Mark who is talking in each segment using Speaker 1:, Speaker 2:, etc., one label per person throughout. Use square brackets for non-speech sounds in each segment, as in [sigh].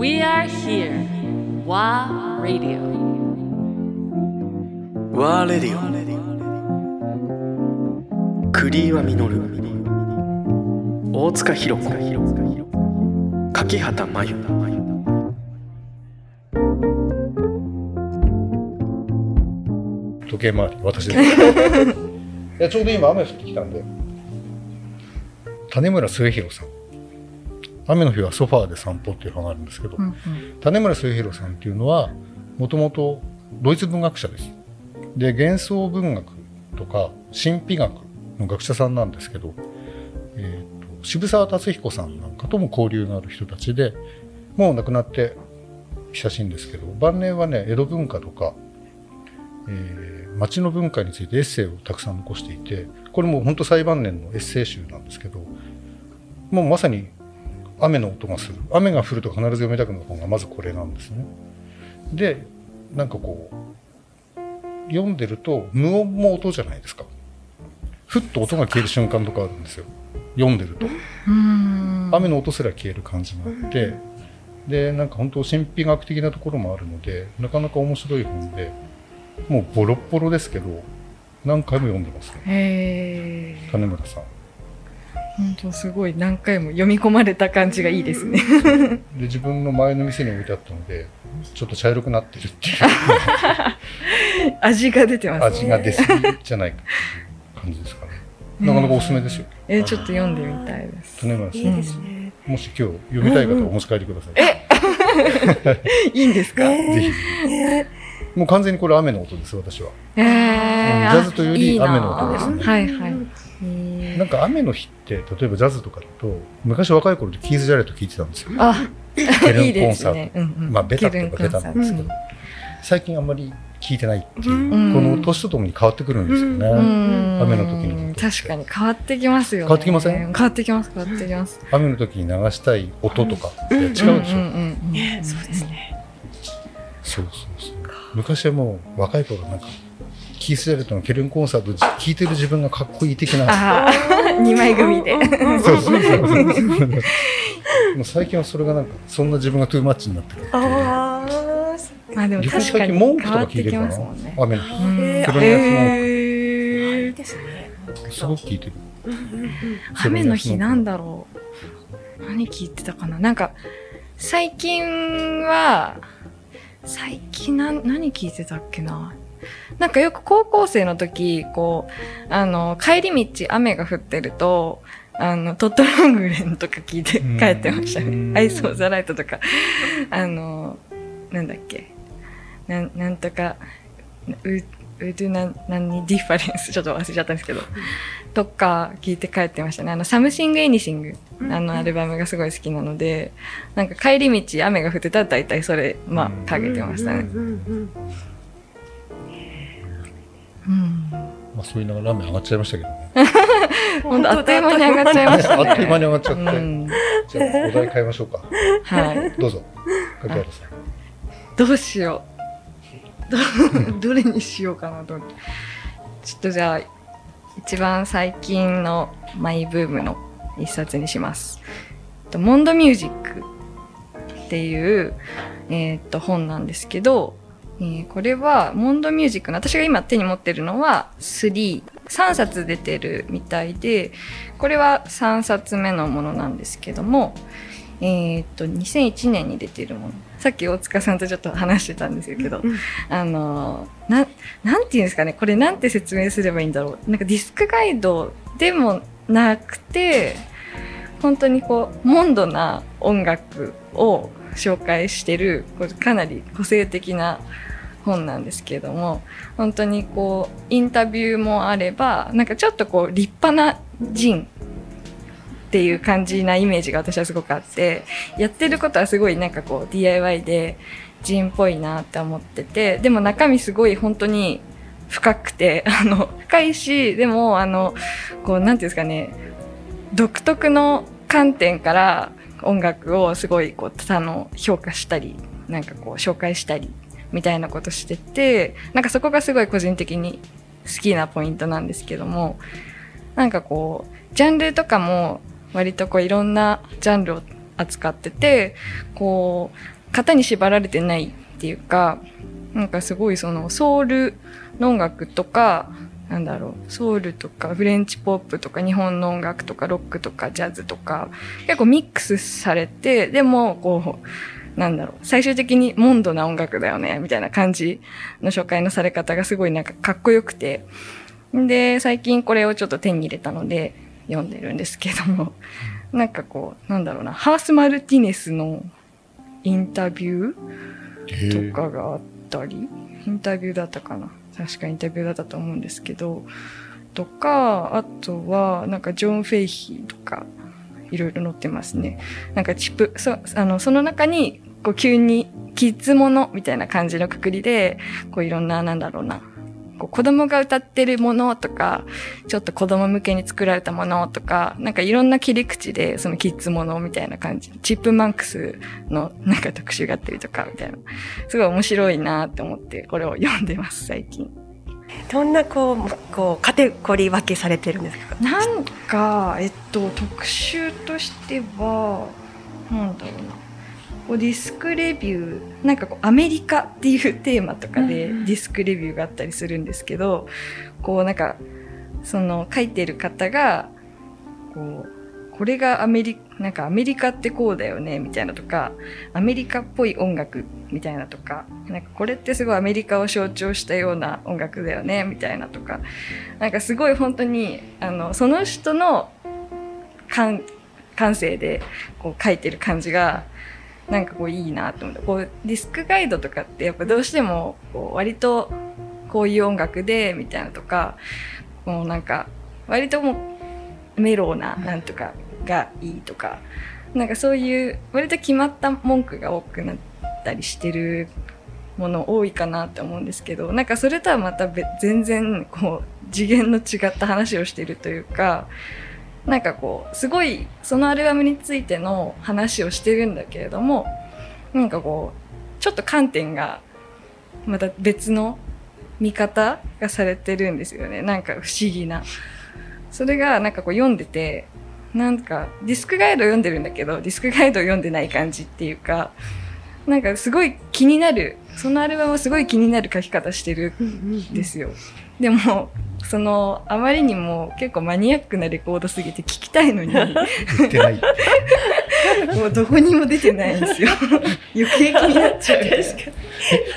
Speaker 1: We are here. WA Radio.
Speaker 2: ワーレディオクリーワミノル大塚弘子。柿畑真由。
Speaker 3: 時計回り私です [laughs] ちょうど今雨降ってきたんで。種村末広さん雨の日はソファーで散歩っていうのがあるんですけど、
Speaker 4: うんうん。
Speaker 3: 種村末広さんっていうのはもともとドイツ文学者です。で幻想文学とか神秘学の学者さんなんですけど、えーと渋沢達彦さんなんかとも交流のある人たちでもう亡くなって久しいんですけど晩年はね江戸文化とか、えー町の文化についてエッセイをたくさん残していてこれも本当最晩年のエッセイ集なんですけどもうまさに雨の音がする。雨が降ると必ず読みたくなる本がまずこれなんですね。でなんかこう読んでると無音も音じゃないですか。ふっと音が消える瞬間とかあるんですよ。読んでると。
Speaker 4: うん。
Speaker 3: 雨の音すら消える感じがあってでなんか本当神秘学的なところもあるのでなかなか面白い本でもうボロッボロですけど何回も読んでますね。
Speaker 4: へえ
Speaker 3: 種村さん
Speaker 4: 本当すごい何回も読み込まれた感じがいいですね。
Speaker 3: で自分の前の店に置いてあったのでちょっと茶色くなってるっていう。[laughs]
Speaker 4: 味が出てます
Speaker 3: 味が出過ぎじゃないかっていう感じですかね。なかなかおすすめですよ。
Speaker 4: えーちょっと読んでみたいです。
Speaker 3: 種村さん、
Speaker 4: いいですね。
Speaker 3: もし今日読みたい方はお持ち帰りください、[laughs]
Speaker 4: いいんですか？
Speaker 3: ぜひ。ぜひもう完全にこれ雨の音です私は。
Speaker 4: えー
Speaker 3: ジャズというより雨の音ですね。
Speaker 4: はいはい
Speaker 3: なんか雨の日って例えばジャズとかだと昔若い頃でキーズ・ジャレット聴いてたんですよ。
Speaker 4: あ
Speaker 3: ケルン
Speaker 4: いいで
Speaker 3: コンサート。
Speaker 4: すねうんうん。
Speaker 3: まあベタって言えばベタなんですけど。最近あんまり聴いてないっていう、
Speaker 4: うん。
Speaker 3: この年とともに変わってくるん。ですよね、
Speaker 4: うん。
Speaker 3: 雨の時の音って。
Speaker 4: 確かに変わってきますよね。
Speaker 3: 変わってきません
Speaker 4: 変わってきます変わってきます。
Speaker 3: 雨の時に流したい音とかって違うでしょ、
Speaker 4: うん
Speaker 5: ねそうですね。
Speaker 3: そうそうそう。昔はもう若い頃なんかキース・ジャレットのケルンコンサート聴いてる自分がかっこいい的な。
Speaker 4: ああ [laughs] 二枚組で。
Speaker 3: そうそうそうそう。もう最近はそれがなんかそんな自分がトゥーマッチになってるっていう。
Speaker 5: ああ。
Speaker 4: まあでも確かに
Speaker 3: 最近文句とか
Speaker 4: 変わってき
Speaker 3: 聞いてるかな雨の日。
Speaker 4: うん。
Speaker 5: へー
Speaker 3: プロレスの
Speaker 4: へー。
Speaker 5: ですね。
Speaker 3: すごく聞いてる。
Speaker 4: 雨の日なんだろう。何聞いてたかな？なんか最近は最近なん何聞いてたっけな？なんかよく高校生の時こうあの帰り道雨が降ってるとあのトットロングレンとか聞いて
Speaker 3: うん。
Speaker 4: 帰ってました
Speaker 3: うん。
Speaker 4: ねアイス・オブ・ザ・ライトとか。あのなんだっけ。なんなんとかう Wouldn't 何 Difference。ちょっと忘れちゃったんですけど。とか聞いて帰ってましたね。あの、 Something/Anything、あのアルバムがすごい好きなので、なんか帰り道雨が降ってたら大体それ、まあ、かけてましたね。
Speaker 3: まあそういうのがラーメン上がっちゃいましたけどね
Speaker 4: ほんと、あっという間に上がっちゃいましたね。
Speaker 3: あっという間に上がっちゃって、
Speaker 4: うん。
Speaker 3: じゃあお題変えましょうか
Speaker 4: はい。
Speaker 3: どうぞ柿原さん
Speaker 4: どうしよう。ど、[laughs] どれにしようかなと。ちょっとじゃあ、一番最近のマイブームの一冊にします。とモンドミュージックっていう、えーっと本なんですけど、えーこれはモンドミュージックの私が今手に持ってるのは3、3冊出てるみたいで、これは3冊目のものなんですけども、えーっと、2001年に出てるもの。さっき大塚さんとちょっと話してたんですけど、
Speaker 5: うん
Speaker 4: あの、なん、なんていうんですかね、これなんて説明すればいいんだろう。なんかディスクガイドでもなくて、本当にこう、モンドな音楽を紹介してる、これかなり個性的な本なんですけれども、本当にこう、インタビューもあれば、なんかちょっとこう、立派な人っていう感じなイメージが私はすごくあって、やってることはすごいなんかこう DIY で人っぽいなって思ってて、でも中身すごい本当に深くて、あの、深いし、でもあの、こうなんていうんですかね、独特の観点から音楽をすごいこう、あの、評価したり、なんかこう紹介したり、みたいなことしてて、なんかそこがすごい個人的に好きなポイントなんですけども、なんかこう、ジャンルとかも割とこういろんなジャンルを扱っててこう型に縛られてないっていうかなんかすごいそのソウルの音楽とかなんだろうソウルとかフレンチポップとか日本の音楽とかロックとかジャズとか結構ミックスされてでもこうなんだろう最終的にモンドな音楽だよねみたいな感じの紹介のされ方がすごいなんかかっこよくて。で最近これをちょっと手に入れたので読んでるんですけども。なんかこうなんだろうなハース・マルティネスのインタビューとかがあったりインタビューだったかな。確かインタビューだったと思うんですけど。とかあとはなんかジョン・フェイヒーとかいろいろ載ってますねなんかチップそあのその中にこう急にキッズものみたいな感じのくくりでこういろんななんだろうなこう子供が歌ってるものとか、ちょっと子供向けに作られたものとか、なんかいろんな切り口でそのキッズものみたいな感じ。チップマンクスのなんか特集があったりとかみたいな。すごい面白いなって思ってこれを読んでます、最近。
Speaker 5: どんなこうこうカテゴリー分けされてるんですか？
Speaker 4: なんか、えっと、特集としては、なんだろうな。こうディスクレビューなんかこうアメリカっていうテーマとかでディスクレビューがあったりするんですけど、こうなんかその書いてる方がこうこれがアメリなんかアメリカってこうだよねみたいなとかアメリカっぽい音楽みたいなとかなんかこれってすごいアメリカを象徴したような音楽だよねみたいなとかなんかすごい本当にあのその人の感感性でこう書いてる感じがなんかこういいなと思ってこうディスクガイドとかってやっぱどうしてもこう割とこういう音楽でみたいなとかもうなんか割ともメローななんとかがいいとかなんかそういう割と決まった文句が多くなったりしてるもの多いかなって思うんですけどなんかそれとはまた全然こう次元の違った話をしてるというかなんかこうすごいそのアルバムについての話をしてるんだけれどもなんかこうちょっと観点がまた別の見方がされてるんですよね。なんか不思議な。それがなんかこう読んでてなんかディスクガイド読んでるんだけどディスクガイド読んでない感じっていうかなんかすごい気になるそのアルバムはすごい気になる書き方してるんですよ、でもそのあまりにも結構マニアックなレコードすぎて聞きたいのに
Speaker 3: 言ってない。[laughs]
Speaker 4: もうどこにも出てないんですよ。[laughs] 余計気になっちゃう。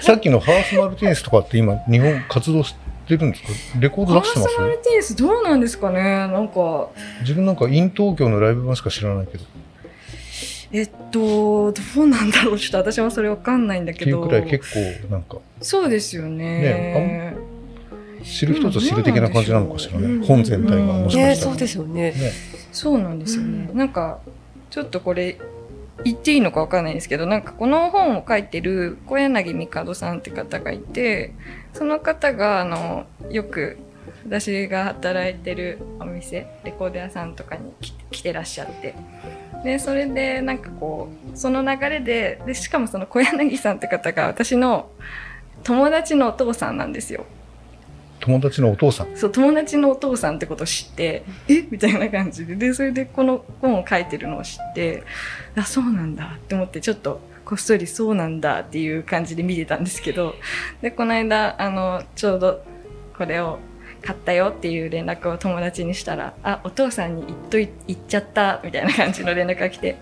Speaker 3: さっきのハース・マルティネスとかって今日本活動してるんですかレコード出してます？
Speaker 4: ハース・マルティネスどうなんですかね？なんか。
Speaker 3: 自分なんかイン東京のライブ版しか知らないけど。
Speaker 4: えっとどうなんだろう？ちょっと私もそれわかんないんだけど。
Speaker 3: っていうくらい結構なんか。
Speaker 4: そうですよね。
Speaker 3: ね知る人ぞ知る的な感じなのかしらね、
Speaker 5: うん。
Speaker 3: 本全体がもしか
Speaker 5: ね
Speaker 3: したら、
Speaker 5: そうですよね。
Speaker 3: ね。
Speaker 4: そうなんですよね、なんかちょっとこれ言っていいのかわかんないんですけどなんかこの本を書いてる小柳帝さんって方がいてその方があのよく私が働いてるお店レコード屋さんとかに来てらっしゃって。でそれでなんかこうその流れででしかもその小柳さんって方が私の友達のお父さんなんですよ。
Speaker 3: 友達のお父さん？
Speaker 4: そう友達のお父さんってことを知ってえ？みたいな感じで。でそれでこの本を書いてるのを知ってあそうなんだって思ってちょっとこっそりそうなんだっていう感じで見てたんですけどでこの間あのちょうどこれを買ったよっていう連絡を友達にしたら「あお父さんに言っとい言っちゃった」みたいな感じの連絡が来て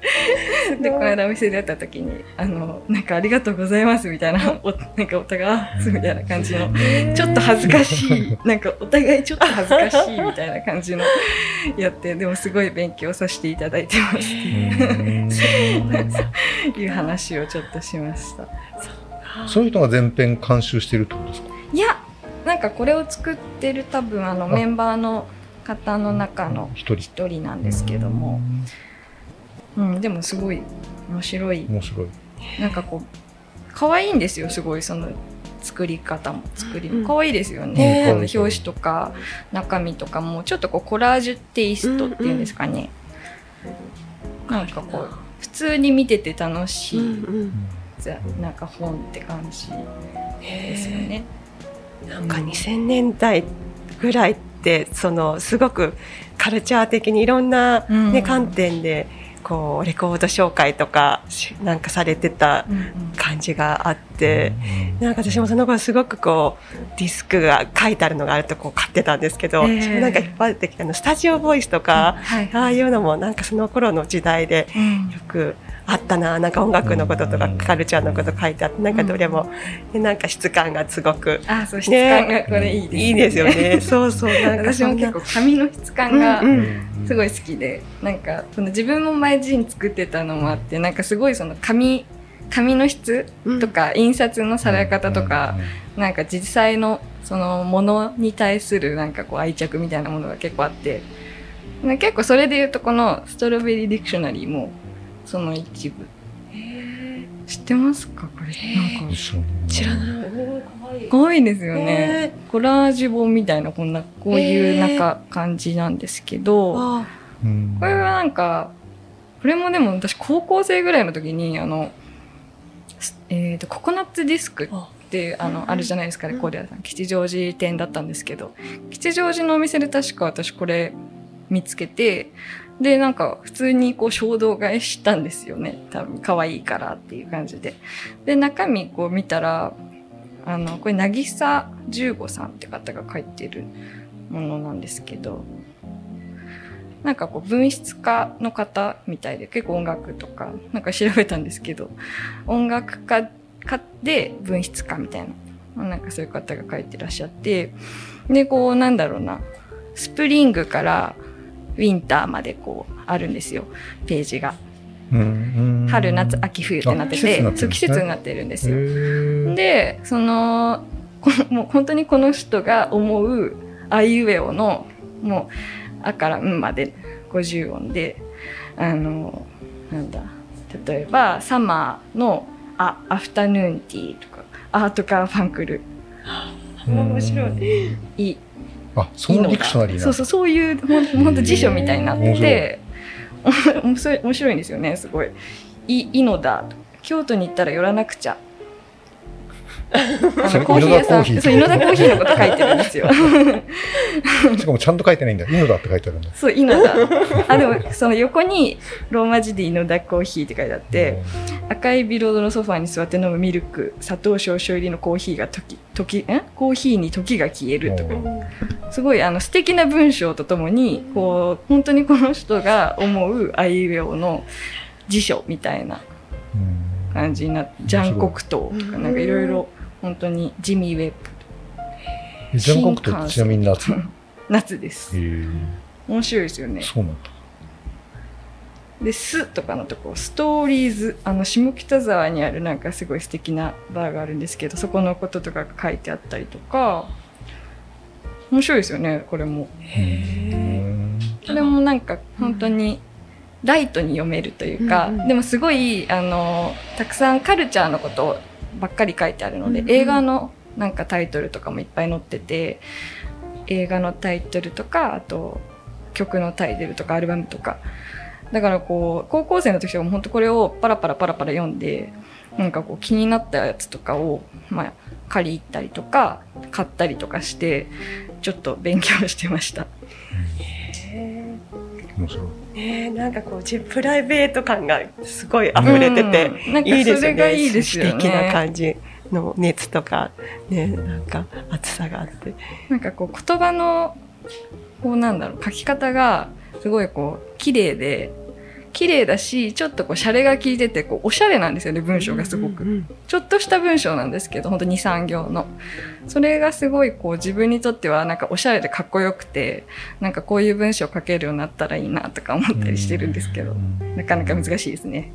Speaker 4: でこの間お店で会った時に「あのなんかありがとうございます」みたいなおなんかお互いあ「みたいな感じのちょっと恥ずかしいなんかお互いちょっと恥ずかしいみたいな感じのやってでもすごい勉強させていただいてますっていう。[laughs] 話をちょっとしました。
Speaker 3: そういう人が全編監修してるってことですか？
Speaker 4: なんかこれを作ってる多分あの
Speaker 3: あ
Speaker 4: メンバーの方の中の
Speaker 3: 一人。
Speaker 4: 一人なんですけども、うん、でもすごい面白い。
Speaker 3: 面白い。
Speaker 4: なんかこう可愛いんですよすごいその作り方も作り
Speaker 5: うん
Speaker 4: も可愛いですよ
Speaker 3: うん
Speaker 4: ね、あの
Speaker 3: 可愛い。
Speaker 4: 表紙とか中身とかもちょっとこうコラージュテイストっていうんですかね、なんかこう普通に見てて楽しい、
Speaker 5: うんうん。
Speaker 4: ざなんか本って感じですよ
Speaker 5: へ
Speaker 4: ね。
Speaker 5: えなんか2000年代ぐらいってそのすごくカルチャー的にいろんな、ね
Speaker 4: うん。
Speaker 5: 観点でこうレコード紹介とかしなんかされてた感じがあって、なんか私もその頃すごくこうディスクが書いてあるのがあるとこう買ってたんですけど、
Speaker 4: ええ。
Speaker 5: 私もなんかいっぱい出てきたのスタジオボイスとか、
Speaker 4: はい。
Speaker 5: ああいうのもなんかその頃の時代で
Speaker 4: うん。
Speaker 5: よくあったななんか音楽のこととか
Speaker 3: うん。
Speaker 5: カルチャーのこと書いてあってなんかどれも、でなんか質感がすごく
Speaker 4: あそう質感がこれいいです、
Speaker 5: いいですよね。[laughs] そうそうなんか
Speaker 4: 私も結構紙の質感がすごい好きで、なんかその自分も前ジン作ってたのもあってなんかすごいその紙紙の質とか印刷のされ方とか、なんか実際のそのものに対するなんかこう愛着みたいなものが結構あってなんか結構それで言うとこのストロベリーディクショナリーもその一部。知ってますか？これ。なんか。
Speaker 5: 知ら
Speaker 3: い。
Speaker 5: ない。
Speaker 4: すごいですよね。
Speaker 5: ね。
Speaker 4: コラージュ本みたいなこんなこういうなんか感じなんですけど、これはなんかこれもでも私高校生ぐらいの時にあの、すえー、とココナッツディスクってあ。のあるじゃないですかレコーディアさん吉祥寺店だったんですけど。吉祥寺のお店で確か私これ見つけてでなんか普通にこう衝動買いしたんですよね。多分可愛いからっていう感じで。で中身こう見たらあのこれ渚十五さんって方が書いてるものなんですけどなんかこう文筆家の方みたいで結構音楽とかなんか調べたんですけど音楽家家で文筆家みたいななんかそういう方が書いてらっしゃってでこうなんだろうなスプリングからウィンターまでこうあるんですよ。ページが。
Speaker 3: うん。
Speaker 4: 春夏秋冬ってなってて
Speaker 3: あ
Speaker 4: そう季節にな
Speaker 3: っ
Speaker 4: ってるんです
Speaker 3: て
Speaker 4: よ。
Speaker 3: る
Speaker 4: でそのこもう本当にこの人が思うあいうえおのもう「あ」から「ん」まで50音であのなんだ例えば「サマー」の「あ」「アフタヌーンティー」とか「アートカーファンクル」
Speaker 5: 面白
Speaker 4: いい
Speaker 3: あ、そのディクショナリー
Speaker 4: そうそうそういうほんほんと辞書みたいになってて [laughs] 面白い。面白いんですよねすごい「い」「いのだ」京都に行ったら寄らなくちゃ。コーヒー屋さん、そう、井の田コーヒーのこと書いてるんですよ。
Speaker 3: しかもちゃんと書いてないんだ。イノだって書いてあるんだ。
Speaker 4: そう、井の田。あ、でも、その横にローマ字で井の田コーヒーって書いてあって、赤いビロードのソファーに座って飲むミルク、砂糖少々入りのコーヒーが時、時、んコーヒーに時が消えるとか。すごいあの素敵な文章とともにこう本当にこの人が思うあいうえおの辞書みたいな
Speaker 3: うん
Speaker 4: 感じになってジャンコクトーとかなんかいろいろ本当にジミー・ウェッブ
Speaker 3: ジャンコクトってちなみに夏？へ [laughs]
Speaker 4: 夏です。
Speaker 3: え。
Speaker 4: 面白いですよね。
Speaker 3: そうなんだ。
Speaker 4: で「す」とかのとこストーリーズあの下北沢にあるなんかすごい素敵なバーがあるんですけどそこのこととかが書いてあったりとか。面白いですよねこれも。
Speaker 3: うん
Speaker 4: これもなんか本当にライトに読めるというか、
Speaker 5: うんうん。
Speaker 4: でもすごいあのたくさんカルチャーのことばっかり書いてあるので、
Speaker 5: うんうん
Speaker 4: 映画のなんかタイトルとかもいっぱい載ってて映画のタイトルとかあと曲のタイトルとかアルバムとか。だからこう高校生の時とかも本当これをパラパラパラパラ読んでなんかこう気になったやつとかを、まあ、借り入ったりとか買ったりとかしてちょっと勉強してました。
Speaker 3: 面白い。
Speaker 5: ねえなんかこう自プライベート感がすごい溢れてて、
Speaker 4: うん。なんか
Speaker 5: いいですよね。
Speaker 4: いいですよね。
Speaker 5: 素敵な感じの熱とかねなんか熱さがあって。
Speaker 4: なんかこう言葉のこうなんだろう書き方がすごいこう綺麗で綺麗だしちょっとこうシャレが効いててこうおしゃれなんですよね文章がすごく、
Speaker 5: うんうん
Speaker 4: ちょっとした文章なんですけど本当23行の。それがすごいこう自分にとってはなんかおしゃれでかっこよくてなんかこういう文章書けるようになったらいいなとか思ったりしてるんですけどなかなか難しいですね